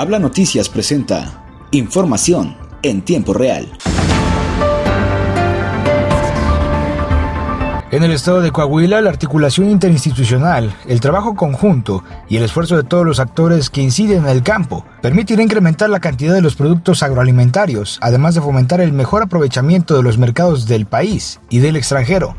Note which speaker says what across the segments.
Speaker 1: Habla Noticias presenta información en tiempo real.
Speaker 2: En el estado de Coahuila, la articulación interinstitucional, el trabajo conjunto y el esfuerzo de todos los actores que inciden en el campo permitirá incrementar la cantidad de los productos agroalimentarios, además de fomentar el mejor aprovechamiento de los mercados del país y del extranjero,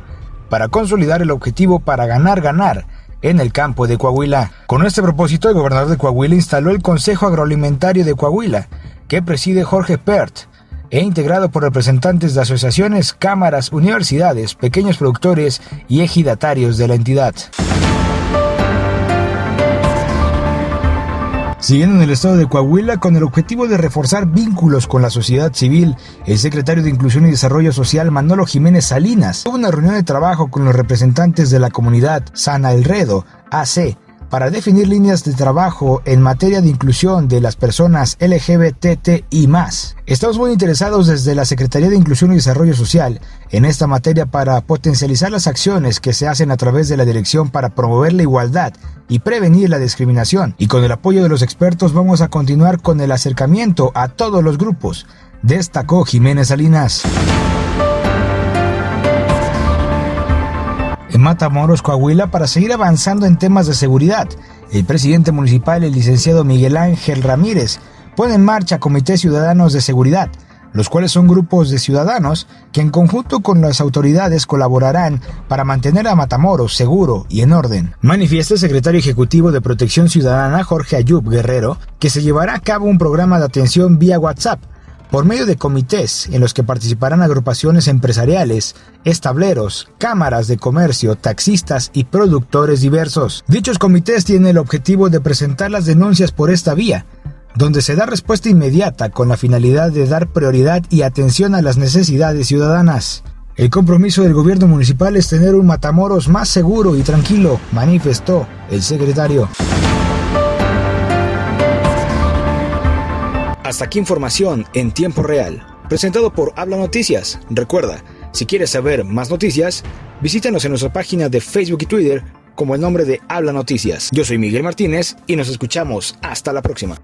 Speaker 2: para consolidar el objetivo para ganar ganar en el campo de Coahuila. Con este propósito, el gobernador de Coahuila instaló el Consejo Agroalimentario de Coahuila, que preside Jorge Pert, e integrado por representantes de asociaciones, cámaras, universidades, pequeños productores y ejidatarios de la entidad. Siguiendo en el estado de Coahuila, con el objetivo de reforzar vínculos con la sociedad civil, el secretario de Inclusión y Desarrollo Social, Manolo Jiménez Salinas, tuvo una reunión de trabajo con los representantes de la comunidad Sana Elredo, AC, para definir líneas de trabajo en materia de inclusión de las personas LGBT y más. Estamos muy interesados desde la Secretaría de Inclusión y Desarrollo Social en esta materia para potencializar las acciones que se hacen a través de la Dirección para promover la igualdad y prevenir la discriminación. Y con el apoyo de los expertos vamos a continuar con el acercamiento a todos los grupos, destacó Jiménez Salinas. en Matamoros, Coahuila, para seguir avanzando en temas de seguridad. El presidente municipal, el licenciado Miguel Ángel Ramírez, pone en marcha comités ciudadanos de seguridad, los cuales son grupos de ciudadanos que en conjunto con las autoridades colaborarán para mantener a Matamoros seguro y en orden. Manifiesta el secretario ejecutivo de Protección Ciudadana Jorge Ayub Guerrero que se llevará a cabo un programa de atención vía WhatsApp por medio de comités en los que participarán agrupaciones empresariales, estableros, cámaras de comercio, taxistas y productores diversos. Dichos comités tienen el objetivo de presentar las denuncias por esta vía, donde se da respuesta inmediata con la finalidad de dar prioridad y atención a las necesidades ciudadanas. El compromiso del gobierno municipal es tener un Matamoros más seguro y tranquilo, manifestó el secretario.
Speaker 1: Hasta aquí información en tiempo real, presentado por Habla Noticias. Recuerda, si quieres saber más noticias, visítanos en nuestra página de Facebook y Twitter como el nombre de Habla Noticias. Yo soy Miguel Martínez y nos escuchamos hasta la próxima.